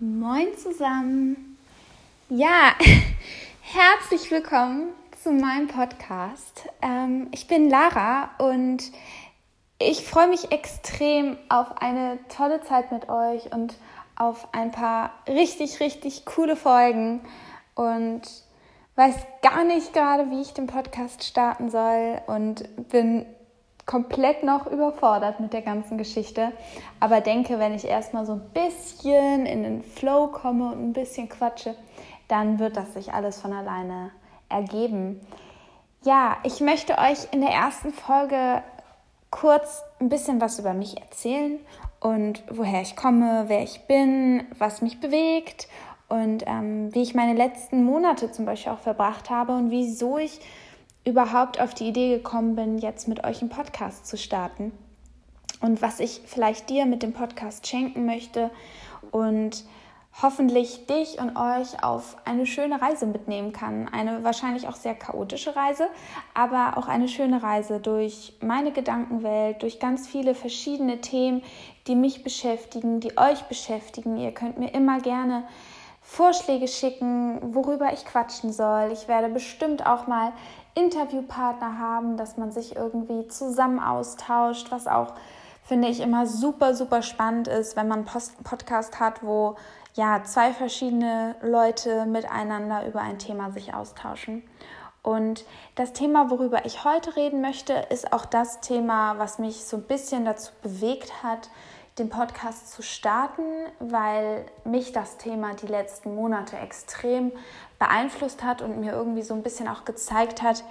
Moin zusammen. Ja, herzlich willkommen zu meinem Podcast. Ähm, ich bin Lara und ich freue mich extrem auf eine tolle Zeit mit euch und auf ein paar richtig, richtig coole Folgen und weiß gar nicht gerade, wie ich den Podcast starten soll und bin komplett noch überfordert mit der ganzen Geschichte, aber denke, wenn ich erstmal so ein bisschen in den Flow komme und ein bisschen quatsche, dann wird das sich alles von alleine ergeben. Ja, ich möchte euch in der ersten Folge kurz ein bisschen was über mich erzählen und woher ich komme, wer ich bin, was mich bewegt und ähm, wie ich meine letzten Monate zum Beispiel auch verbracht habe und wieso ich überhaupt auf die Idee gekommen bin, jetzt mit euch einen Podcast zu starten und was ich vielleicht dir mit dem Podcast schenken möchte und hoffentlich dich und euch auf eine schöne Reise mitnehmen kann. Eine wahrscheinlich auch sehr chaotische Reise, aber auch eine schöne Reise durch meine Gedankenwelt, durch ganz viele verschiedene Themen, die mich beschäftigen, die euch beschäftigen. Ihr könnt mir immer gerne Vorschläge schicken, worüber ich quatschen soll. Ich werde bestimmt auch mal Interviewpartner haben, dass man sich irgendwie zusammen austauscht, was auch, finde ich, immer super, super spannend ist, wenn man einen Podcast hat, wo ja zwei verschiedene Leute miteinander über ein Thema sich austauschen. Und das Thema, worüber ich heute reden möchte, ist auch das Thema, was mich so ein bisschen dazu bewegt hat, den Podcast zu starten, weil mich das Thema die letzten Monate extrem beeinflusst hat und mir irgendwie so ein bisschen auch gezeigt hat,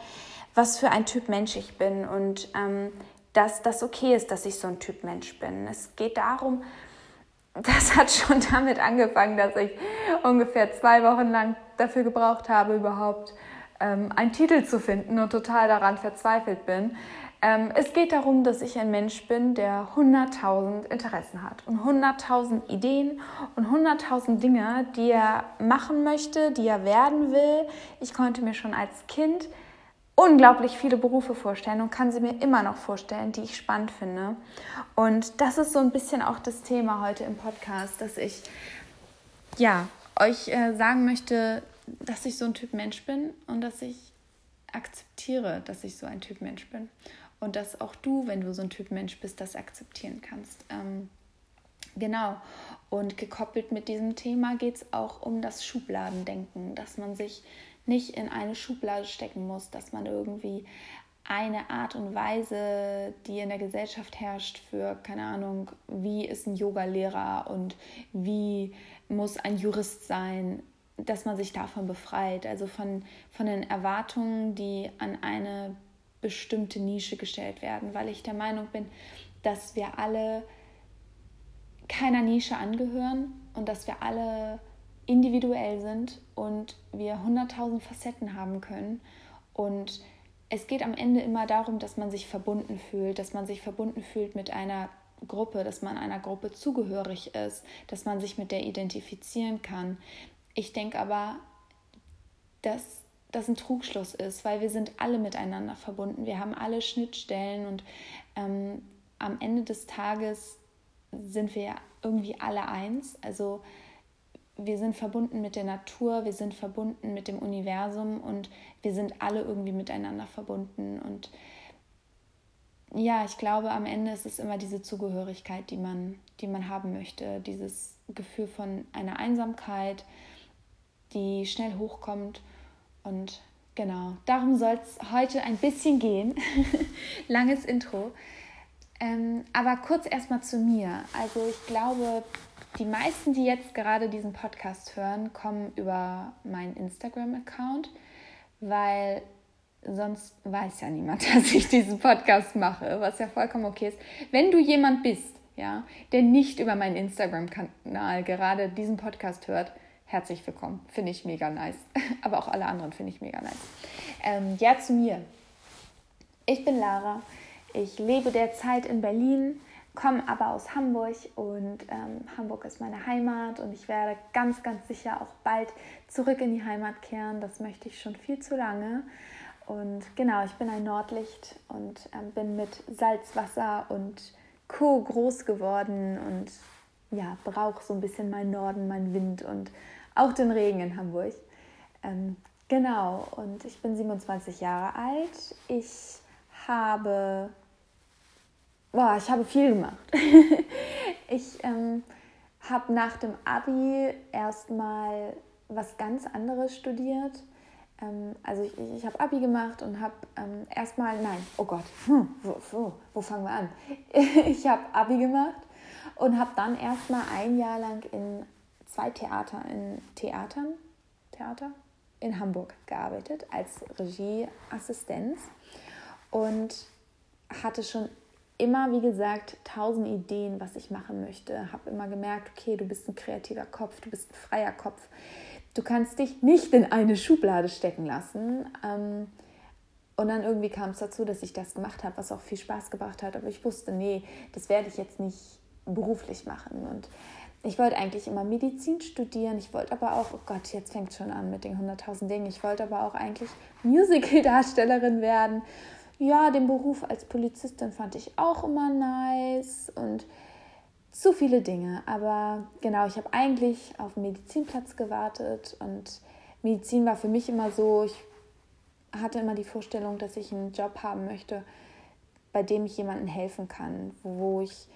was für ein Typ Mensch ich bin und ähm, dass das okay ist, dass ich so ein Typ Mensch bin. Es geht darum, das hat schon damit angefangen, dass ich ungefähr zwei Wochen lang dafür gebraucht habe, überhaupt ähm, einen Titel zu finden und total daran verzweifelt bin. Ähm, es geht darum, dass ich ein Mensch bin, der 100.000 Interessen hat und 100.000 Ideen und 100.000 Dinge, die er machen möchte, die er werden will. Ich konnte mir schon als Kind unglaublich viele Berufe vorstellen und kann sie mir immer noch vorstellen, die ich spannend finde. Und das ist so ein bisschen auch das Thema heute im Podcast, dass ich ja euch äh, sagen möchte, dass ich so ein Typ Mensch bin und dass ich akzeptiere, dass ich so ein Typ Mensch bin und dass auch du, wenn du so ein Typ Mensch bist, das akzeptieren kannst. Ähm, genau. Und gekoppelt mit diesem Thema geht es auch um das Schubladendenken, dass man sich nicht in eine Schublade stecken muss, dass man irgendwie eine Art und Weise, die in der Gesellschaft herrscht, für, keine Ahnung, wie ist ein Yogalehrer und wie muss ein Jurist sein, dass man sich davon befreit, also von, von den Erwartungen, die an eine bestimmte Nische gestellt werden, weil ich der Meinung bin, dass wir alle keiner Nische angehören und dass wir alle individuell sind und wir 100.000 Facetten haben können. Und es geht am Ende immer darum, dass man sich verbunden fühlt, dass man sich verbunden fühlt mit einer Gruppe, dass man einer Gruppe zugehörig ist, dass man sich mit der identifizieren kann. Ich denke aber, dass das ein Trugschluss ist, weil wir sind alle miteinander verbunden. Wir haben alle Schnittstellen und ähm, am Ende des Tages sind wir ja irgendwie alle eins. Also wir sind verbunden mit der Natur, wir sind verbunden mit dem Universum und wir sind alle irgendwie miteinander verbunden. Und ja, ich glaube, am Ende ist es immer diese Zugehörigkeit, die man, die man haben möchte, dieses Gefühl von einer Einsamkeit, die schnell hochkommt und genau, darum soll es heute ein bisschen gehen. Langes Intro. Ähm, aber kurz erstmal zu mir. Also ich glaube, die meisten, die jetzt gerade diesen Podcast hören, kommen über meinen Instagram-Account, weil sonst weiß ja niemand, dass ich diesen Podcast mache, was ja vollkommen okay ist. Wenn du jemand bist, ja, der nicht über meinen Instagram-Kanal gerade diesen Podcast hört, herzlich willkommen. Finde ich mega nice. Aber auch alle anderen finde ich mega nice. Ähm, ja, zu mir. Ich bin Lara. Ich lebe derzeit in Berlin, komme aber aus Hamburg und ähm, Hamburg ist meine Heimat und ich werde ganz, ganz sicher auch bald zurück in die Heimat kehren. Das möchte ich schon viel zu lange. Und genau, ich bin ein Nordlicht und ähm, bin mit Salzwasser und Co. groß geworden und ja, brauche so ein bisschen meinen Norden, meinen Wind und auch den Regen in Hamburg. Ähm, genau, und ich bin 27 Jahre alt. Ich habe, boah, ich habe viel gemacht. ich ähm, habe nach dem Abi erstmal was ganz anderes studiert. Ähm, also ich, ich habe Abi gemacht und habe ähm, erstmal, nein, oh Gott, hm, wo, wo, wo fangen wir an? ich habe Abi gemacht und habe dann erstmal ein Jahr lang in zwei Theater, in Theatern, Theater in Hamburg gearbeitet als Regieassistenz und hatte schon immer, wie gesagt, tausend Ideen, was ich machen möchte. Habe immer gemerkt, okay, du bist ein kreativer Kopf, du bist ein freier Kopf. Du kannst dich nicht in eine Schublade stecken lassen. Ähm, und dann irgendwie kam es dazu, dass ich das gemacht habe, was auch viel Spaß gebracht hat. Aber ich wusste, nee, das werde ich jetzt nicht beruflich machen. Und ich wollte eigentlich immer Medizin studieren. Ich wollte aber auch, oh Gott, jetzt fängt schon an mit den 100.000 Dingen. Ich wollte aber auch eigentlich Musical-Darstellerin werden ja, den Beruf als Polizistin fand ich auch immer nice und zu viele Dinge. Aber genau, ich habe eigentlich auf den Medizinplatz gewartet und Medizin war für mich immer so, ich hatte immer die Vorstellung, dass ich einen Job haben möchte, bei dem ich jemandem helfen kann, wo ich,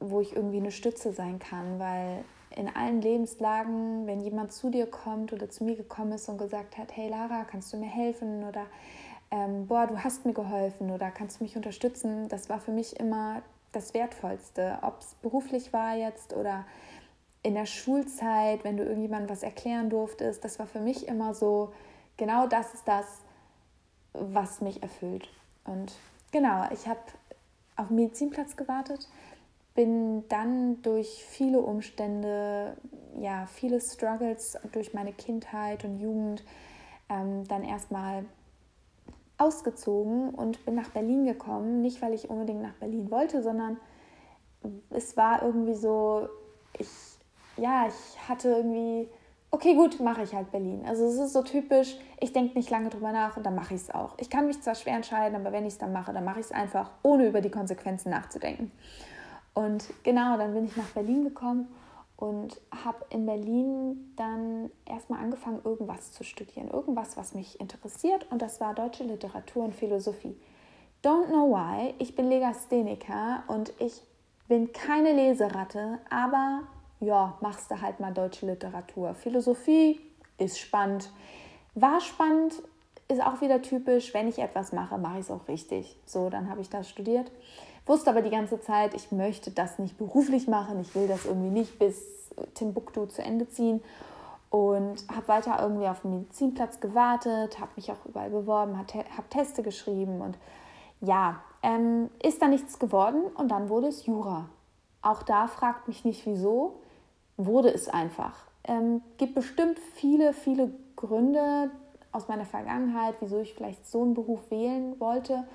wo ich irgendwie eine Stütze sein kann, weil in allen Lebenslagen, wenn jemand zu dir kommt oder zu mir gekommen ist und gesagt hat, hey Lara, kannst du mir helfen oder ähm, boah, du hast mir geholfen oder kannst du mich unterstützen, das war für mich immer das Wertvollste. Ob es beruflich war jetzt oder in der Schulzeit, wenn du irgendjemandem was erklären durftest, das war für mich immer so, genau das ist das, was mich erfüllt. Und genau, ich habe auf den Medizinplatz gewartet, bin dann durch viele Umstände, ja, viele Struggles durch meine Kindheit und Jugend ähm, dann erstmal ausgezogen und bin nach Berlin gekommen. Nicht, weil ich unbedingt nach Berlin wollte, sondern es war irgendwie so, ich, ja, ich hatte irgendwie, okay, gut, mache ich halt Berlin. Also es ist so typisch, ich denke nicht lange drüber nach und dann mache ich es auch. Ich kann mich zwar schwer entscheiden, aber wenn ich es dann mache, dann mache ich es einfach, ohne über die Konsequenzen nachzudenken. Und genau, dann bin ich nach Berlin gekommen und habe in Berlin dann erstmal angefangen, irgendwas zu studieren. Irgendwas, was mich interessiert und das war deutsche Literatur und Philosophie. Don't know why, ich bin Legastheniker und ich bin keine Leseratte, aber ja, machst du halt mal deutsche Literatur. Philosophie ist spannend. War spannend, ist auch wieder typisch, wenn ich etwas mache, mache ich es auch richtig. So, dann habe ich das studiert. Wusste aber die ganze Zeit, ich möchte das nicht beruflich machen, ich will das irgendwie nicht bis Timbuktu zu Ende ziehen und habe weiter irgendwie auf dem Medizinplatz gewartet, habe mich auch überall beworben, habe Teste geschrieben und ja, ähm, ist da nichts geworden und dann wurde es Jura. Auch da fragt mich nicht wieso, wurde es einfach. Ähm, gibt bestimmt viele, viele Gründe aus meiner Vergangenheit, wieso ich vielleicht so einen Beruf wählen wollte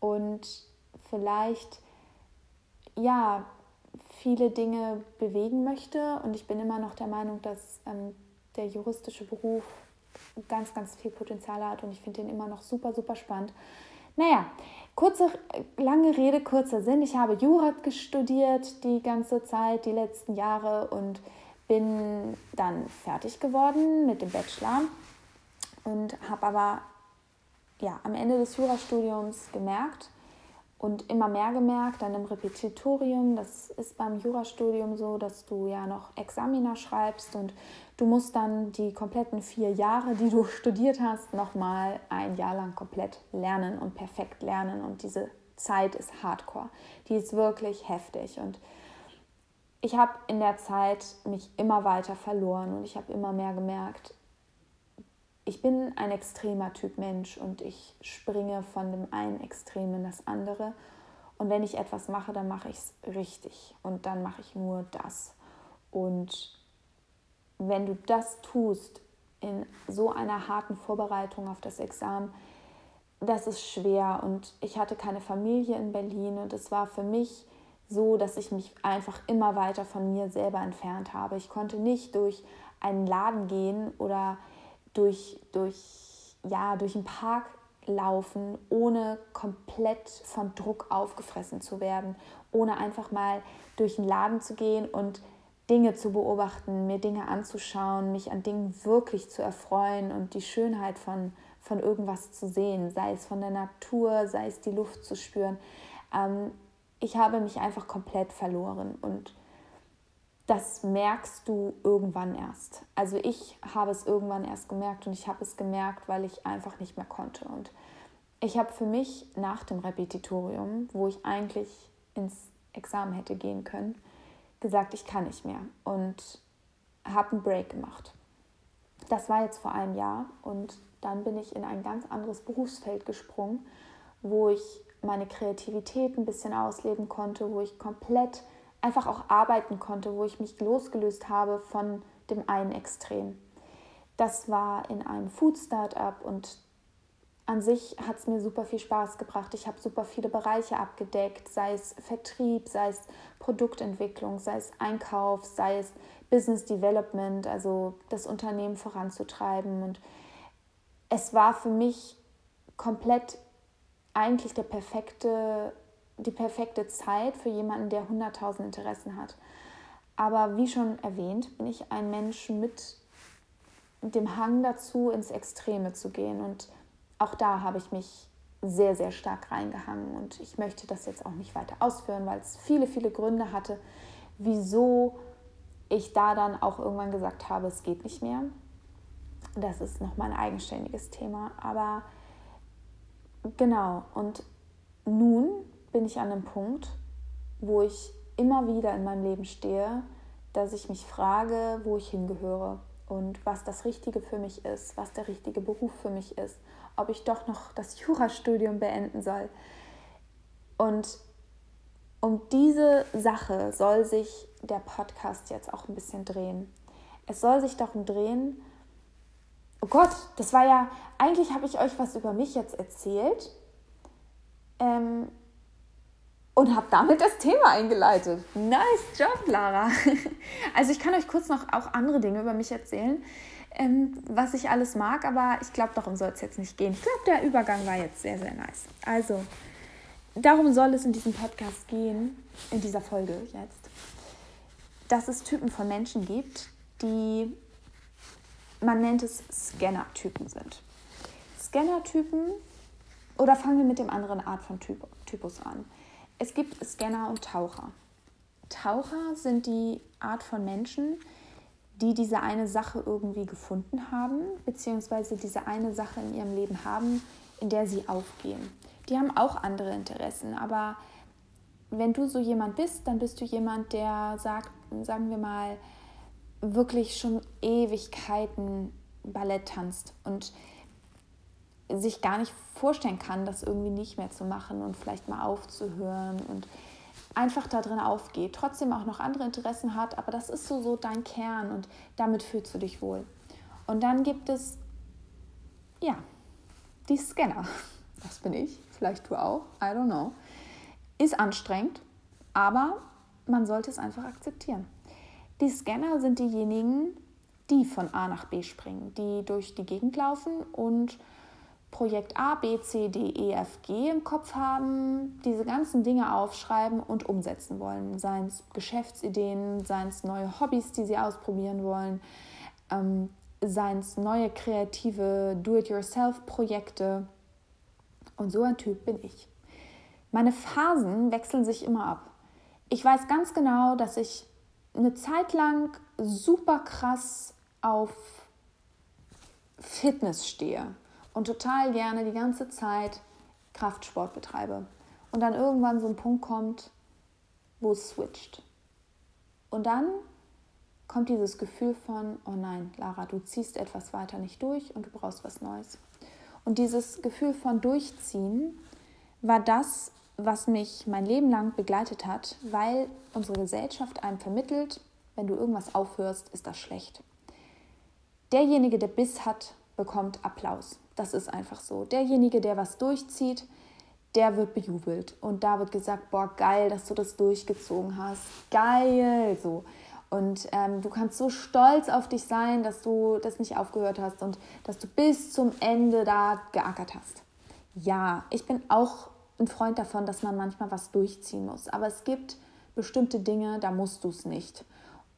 und vielleicht ja viele Dinge bewegen möchte. Und ich bin immer noch der Meinung, dass ähm, der juristische Beruf ganz, ganz viel Potenzial hat und ich finde den immer noch super, super spannend. Naja, kurze, lange Rede, kurzer Sinn. Ich habe Jurat studiert die ganze Zeit, die letzten Jahre und bin dann fertig geworden mit dem Bachelor und habe aber ja, am Ende des Jurastudiums gemerkt, und immer mehr gemerkt, dann im Repetitorium, das ist beim Jurastudium so, dass du ja noch Examina schreibst und du musst dann die kompletten vier Jahre, die du studiert hast, nochmal ein Jahr lang komplett lernen und perfekt lernen. Und diese Zeit ist hardcore, die ist wirklich heftig. Und ich habe in der Zeit mich immer weiter verloren und ich habe immer mehr gemerkt, ich bin ein extremer Typ Mensch und ich springe von dem einen Extrem in das andere. Und wenn ich etwas mache, dann mache ich es richtig und dann mache ich nur das. Und wenn du das tust in so einer harten Vorbereitung auf das Examen, das ist schwer. Und ich hatte keine Familie in Berlin und es war für mich so, dass ich mich einfach immer weiter von mir selber entfernt habe. Ich konnte nicht durch einen Laden gehen oder durch, durch, ja, durch einen Park laufen, ohne komplett von Druck aufgefressen zu werden, ohne einfach mal durch den Laden zu gehen und Dinge zu beobachten, mir Dinge anzuschauen, mich an Dingen wirklich zu erfreuen und die Schönheit von, von irgendwas zu sehen, sei es von der Natur, sei es die Luft zu spüren. Ähm, ich habe mich einfach komplett verloren und das merkst du irgendwann erst. Also ich habe es irgendwann erst gemerkt und ich habe es gemerkt, weil ich einfach nicht mehr konnte. Und ich habe für mich nach dem Repetitorium, wo ich eigentlich ins Examen hätte gehen können, gesagt, ich kann nicht mehr und habe einen Break gemacht. Das war jetzt vor einem Jahr und dann bin ich in ein ganz anderes Berufsfeld gesprungen, wo ich meine Kreativität ein bisschen ausleben konnte, wo ich komplett einfach auch arbeiten konnte, wo ich mich losgelöst habe von dem einen Extrem. Das war in einem Food Startup und an sich hat es mir super viel Spaß gebracht. Ich habe super viele Bereiche abgedeckt, sei es Vertrieb, sei es Produktentwicklung, sei es Einkauf, sei es Business Development, also das Unternehmen voranzutreiben. Und es war für mich komplett eigentlich der perfekte die perfekte Zeit für jemanden, der 100.000 Interessen hat. Aber wie schon erwähnt, bin ich ein Mensch mit dem Hang dazu, ins Extreme zu gehen. Und auch da habe ich mich sehr, sehr stark reingehangen. Und ich möchte das jetzt auch nicht weiter ausführen, weil es viele, viele Gründe hatte, wieso ich da dann auch irgendwann gesagt habe, es geht nicht mehr. Das ist nochmal ein eigenständiges Thema. Aber genau, und nun bin ich an einem Punkt, wo ich immer wieder in meinem Leben stehe, dass ich mich frage, wo ich hingehöre und was das Richtige für mich ist, was der richtige Beruf für mich ist, ob ich doch noch das Jurastudium beenden soll. Und um diese Sache soll sich der Podcast jetzt auch ein bisschen drehen. Es soll sich darum drehen, oh Gott, das war ja, eigentlich habe ich euch was über mich jetzt erzählt. Ähm, und habe damit das Thema eingeleitet. Nice Job, Lara. Also ich kann euch kurz noch auch andere Dinge über mich erzählen, ähm, was ich alles mag, aber ich glaube, darum soll es jetzt nicht gehen. Ich glaube, der Übergang war jetzt sehr, sehr nice. Also, darum soll es in diesem Podcast gehen, in dieser Folge jetzt, dass es Typen von Menschen gibt, die, man nennt es Scanner-Typen sind. Scanner-Typen, oder fangen wir mit dem anderen Art von typ, Typus an. Es gibt Scanner und Taucher. Taucher sind die Art von Menschen, die diese eine Sache irgendwie gefunden haben, beziehungsweise diese eine Sache in ihrem Leben haben, in der sie aufgehen. Die haben auch andere Interessen, aber wenn du so jemand bist, dann bist du jemand, der sagt, sagen wir mal, wirklich schon Ewigkeiten Ballett tanzt und sich gar nicht vorstellen kann, das irgendwie nicht mehr zu machen und vielleicht mal aufzuhören und einfach da drin aufgeht, trotzdem auch noch andere Interessen hat, aber das ist so, so dein Kern und damit fühlst du dich wohl. Und dann gibt es, ja, die Scanner. Das bin ich, vielleicht du auch, I don't know. Ist anstrengend, aber man sollte es einfach akzeptieren. Die Scanner sind diejenigen, die von A nach B springen, die durch die Gegend laufen und Projekt A, B, C, D, E, F, G im Kopf haben, diese ganzen Dinge aufschreiben und umsetzen wollen. Seien es Geschäftsideen, seien es neue Hobbys, die sie ausprobieren wollen, ähm, seien es neue kreative Do-it-yourself-Projekte. Und so ein Typ bin ich. Meine Phasen wechseln sich immer ab. Ich weiß ganz genau, dass ich eine Zeit lang super krass auf Fitness stehe und total gerne die ganze Zeit Kraftsport betreibe. Und dann irgendwann so ein Punkt kommt, wo es switcht. Und dann kommt dieses Gefühl von, oh nein, Lara, du ziehst etwas weiter nicht durch und du brauchst was Neues. Und dieses Gefühl von Durchziehen war das, was mich mein Leben lang begleitet hat, weil unsere Gesellschaft einem vermittelt, wenn du irgendwas aufhörst, ist das schlecht. Derjenige, der Biss hat, bekommt Applaus. Das ist einfach so. Derjenige, der was durchzieht, der wird bejubelt. Und da wird gesagt, boah, geil, dass du das durchgezogen hast. Geil, so. Und ähm, du kannst so stolz auf dich sein, dass du das nicht aufgehört hast und dass du bis zum Ende da geackert hast. ja, ich bin auch ein Freund davon, dass man manchmal was durchziehen muss. Aber es gibt bestimmte Dinge, da musst du es nicht.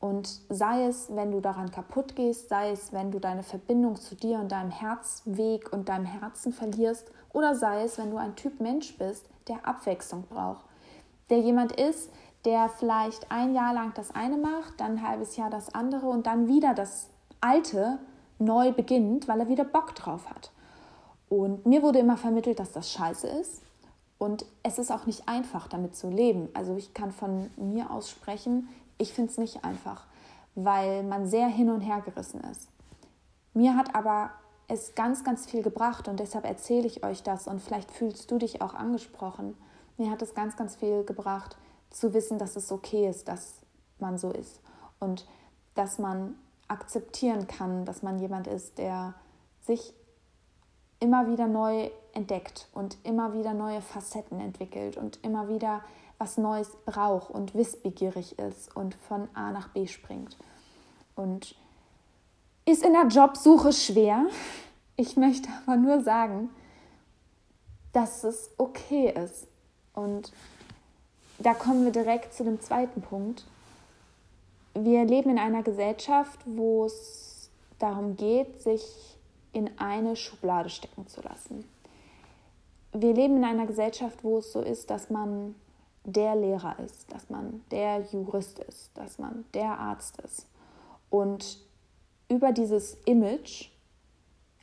Und sei es, wenn du daran kaputt gehst, sei es, wenn du deine Verbindung zu dir und deinem Herzweg und deinem Herzen verlierst, oder sei es, wenn du ein Typ Mensch bist, der Abwechslung braucht. Der jemand ist, der vielleicht ein Jahr lang das eine macht, dann ein halbes Jahr das andere und dann wieder das Alte neu beginnt, weil er wieder Bock drauf hat. Und mir wurde immer vermittelt, dass das scheiße ist. Und es ist auch nicht einfach, damit zu leben. Also ich kann von mir aus sprechen, ich finde es nicht einfach, weil man sehr hin und her gerissen ist. Mir hat aber es ganz, ganz viel gebracht und deshalb erzähle ich euch das und vielleicht fühlst du dich auch angesprochen. Mir hat es ganz, ganz viel gebracht, zu wissen, dass es okay ist, dass man so ist und dass man akzeptieren kann, dass man jemand ist, der sich immer wieder neu entdeckt und immer wieder neue Facetten entwickelt und immer wieder was Neues braucht und wissbegierig ist und von A nach B springt. Und ist in der Jobsuche schwer. Ich möchte aber nur sagen, dass es okay ist. Und da kommen wir direkt zu dem zweiten Punkt. Wir leben in einer Gesellschaft, wo es darum geht, sich in eine Schublade stecken zu lassen. Wir leben in einer Gesellschaft, wo es so ist, dass man der Lehrer ist, dass man der Jurist ist, dass man der Arzt ist und über dieses Image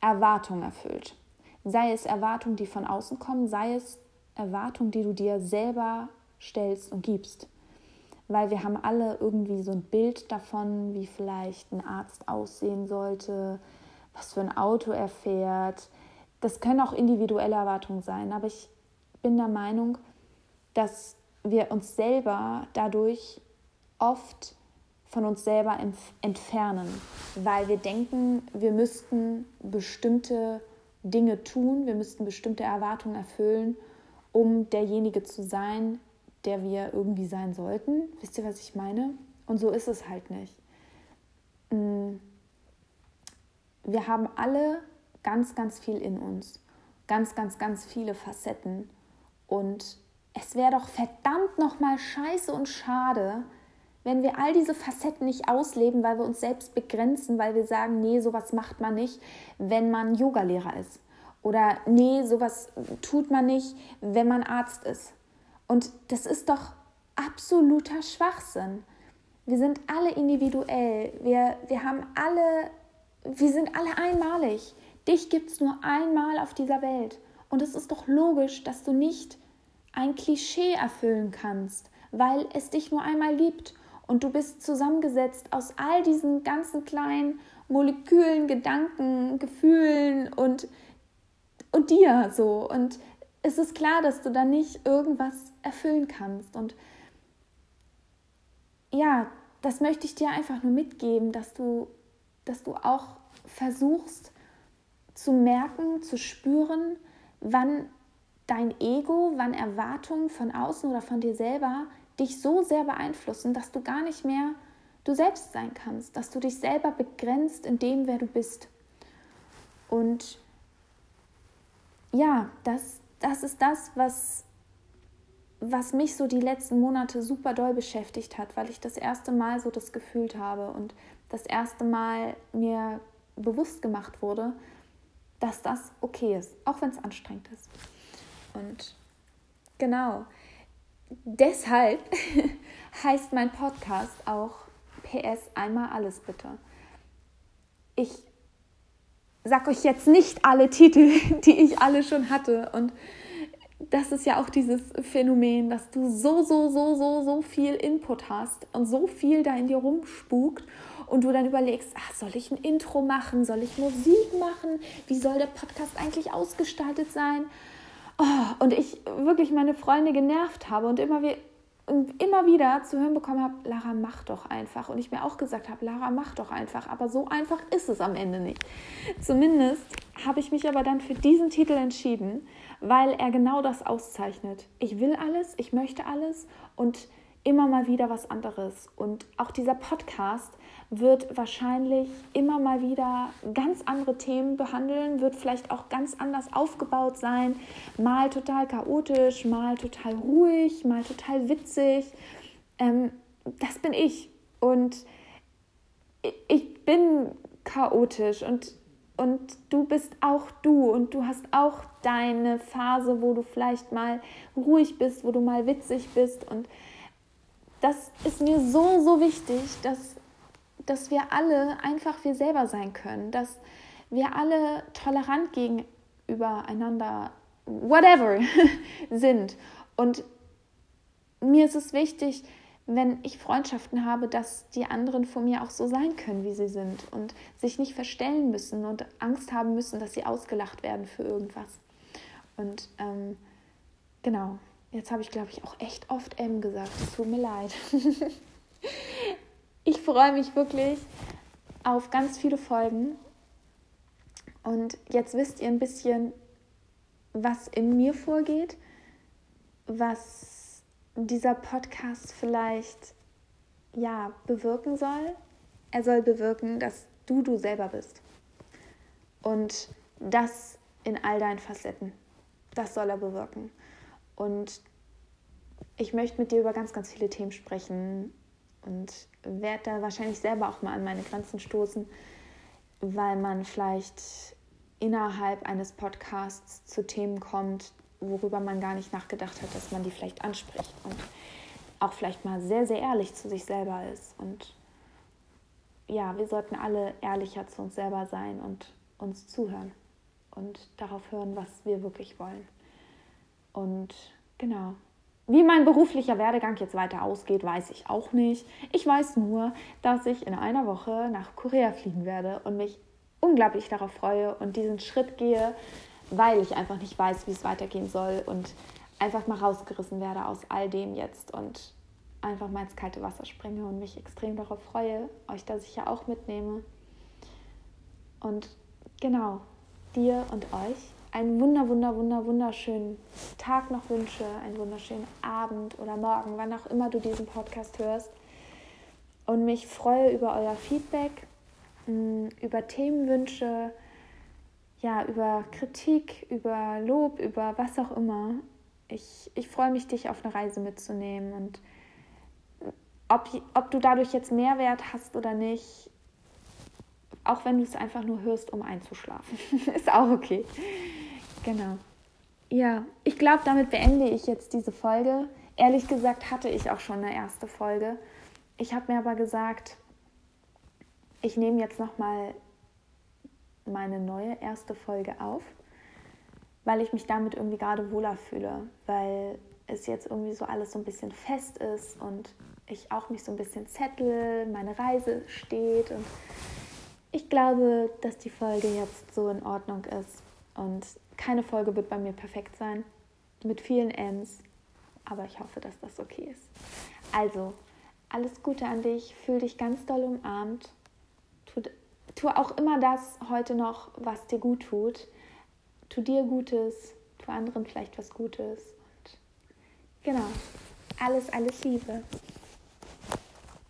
Erwartungen erfüllt. Sei es Erwartungen, die von außen kommen, sei es Erwartungen, die du dir selber stellst und gibst. Weil wir haben alle irgendwie so ein Bild davon, wie vielleicht ein Arzt aussehen sollte, was für ein Auto er fährt. Das können auch individuelle Erwartungen sein, aber ich bin der Meinung, dass wir uns selber dadurch oft von uns selber entfernen, weil wir denken, wir müssten bestimmte Dinge tun, wir müssten bestimmte Erwartungen erfüllen, um derjenige zu sein, der wir irgendwie sein sollten. Wisst ihr, was ich meine? Und so ist es halt nicht. Mm. Wir haben alle ganz, ganz viel in uns, ganz, ganz, ganz viele Facetten und es wäre doch verdammt nochmal scheiße und schade, wenn wir all diese Facetten nicht ausleben, weil wir uns selbst begrenzen, weil wir sagen, nee, sowas macht man nicht, wenn man Yogalehrer ist. Oder nee, sowas tut man nicht, wenn man Arzt ist. Und das ist doch absoluter Schwachsinn. Wir sind alle individuell. Wir, wir haben alle, wir sind alle einmalig. Dich gibt es nur einmal auf dieser Welt. Und es ist doch logisch, dass du nicht ein Klischee erfüllen kannst, weil es dich nur einmal gibt und du bist zusammengesetzt aus all diesen ganzen kleinen Molekülen, Gedanken, Gefühlen und, und dir so. Und es ist klar, dass du da nicht irgendwas erfüllen kannst. Und ja, das möchte ich dir einfach nur mitgeben, dass du, dass du auch versuchst zu merken, zu spüren, wann dein Ego, wann Erwartungen von außen oder von dir selber dich so sehr beeinflussen, dass du gar nicht mehr du selbst sein kannst, dass du dich selber begrenzt in dem, wer du bist. Und ja, das, das ist das, was, was mich so die letzten Monate super doll beschäftigt hat, weil ich das erste Mal so das gefühlt habe und das erste Mal mir bewusst gemacht wurde, dass das okay ist, auch wenn es anstrengend ist. Und genau, deshalb heißt mein Podcast auch PS einmal alles bitte. Ich sag euch jetzt nicht alle Titel, die ich alle schon hatte und das ist ja auch dieses Phänomen, dass du so, so, so, so, so viel Input hast und so viel da in dir rumspukt und du dann überlegst, ach, soll ich ein Intro machen, soll ich Musik machen, wie soll der Podcast eigentlich ausgestaltet sein? Oh, und ich wirklich meine Freunde genervt habe und immer, wie, und immer wieder zu hören bekommen habe, Lara, mach doch einfach. Und ich mir auch gesagt habe, Lara, mach doch einfach. Aber so einfach ist es am Ende nicht. Zumindest habe ich mich aber dann für diesen Titel entschieden, weil er genau das auszeichnet. Ich will alles, ich möchte alles und immer mal wieder was anderes. Und auch dieser Podcast wird wahrscheinlich immer mal wieder ganz andere Themen behandeln, wird vielleicht auch ganz anders aufgebaut sein, mal total chaotisch, mal total ruhig, mal total witzig. Ähm, das bin ich. Und ich bin chaotisch und, und du bist auch du und du hast auch deine Phase, wo du vielleicht mal ruhig bist, wo du mal witzig bist. Und das ist mir so, so wichtig, dass dass wir alle einfach wir selber sein können, dass wir alle tolerant gegenüber einander, whatever, sind. Und mir ist es wichtig, wenn ich Freundschaften habe, dass die anderen vor mir auch so sein können, wie sie sind und sich nicht verstellen müssen und Angst haben müssen, dass sie ausgelacht werden für irgendwas. Und ähm, genau, jetzt habe ich, glaube ich, auch echt oft M gesagt. Es tut mir leid. ich freue mich wirklich auf ganz viele Folgen. Und jetzt wisst ihr ein bisschen, was in mir vorgeht, was dieser Podcast vielleicht ja bewirken soll. Er soll bewirken, dass du du selber bist. Und das in all deinen Facetten. Das soll er bewirken. Und ich möchte mit dir über ganz, ganz viele Themen sprechen und werde da wahrscheinlich selber auch mal an meine Grenzen stoßen, weil man vielleicht innerhalb eines Podcasts zu Themen kommt, worüber man gar nicht nachgedacht hat, dass man die vielleicht anspricht und auch vielleicht mal sehr, sehr ehrlich zu sich selber ist. Und ja, wir sollten alle ehrlicher zu uns selber sein und uns zuhören und darauf hören, was wir wirklich wollen. Und genau, wie mein beruflicher Werdegang jetzt weiter ausgeht, weiß ich auch nicht. Ich weiß nur, dass ich in einer Woche nach Korea fliegen werde und mich unglaublich darauf freue und diesen Schritt gehe, weil ich einfach nicht weiß, wie es weitergehen soll und einfach mal rausgerissen werde aus all dem jetzt und einfach mal ins kalte Wasser springe und mich extrem darauf freue, euch da sicher auch mitnehme. Und genau, dir und euch einen wunder, wunder, wunder, wunderschönen Tag noch wünsche, einen wunderschönen Abend oder Morgen, wann auch immer du diesen Podcast hörst. Und mich freue über euer Feedback, mm, über Themenwünsche, ja, über Kritik, über Lob, über was auch immer. Ich, ich freue mich, dich auf eine Reise mitzunehmen und ob, ob du dadurch jetzt Mehrwert hast oder nicht, auch wenn du es einfach nur hörst, um einzuschlafen, ist auch okay. Genau. Ja, ich glaube, damit beende ich jetzt diese Folge. Ehrlich gesagt hatte ich auch schon eine erste Folge. Ich habe mir aber gesagt, ich nehme jetzt nochmal meine neue erste Folge auf, weil ich mich damit irgendwie gerade wohler fühle, weil es jetzt irgendwie so alles so ein bisschen fest ist und ich auch mich so ein bisschen zettel, meine Reise steht und ich glaube, dass die Folge jetzt so in Ordnung ist und keine Folge wird bei mir perfekt sein, mit vielen M's, aber ich hoffe, dass das okay ist. Also, alles Gute an dich, fühl dich ganz doll umarmt. Tu, tu auch immer das heute noch, was dir gut tut. Tu dir Gutes, tu anderen vielleicht was Gutes. Und genau, alles, alles Liebe.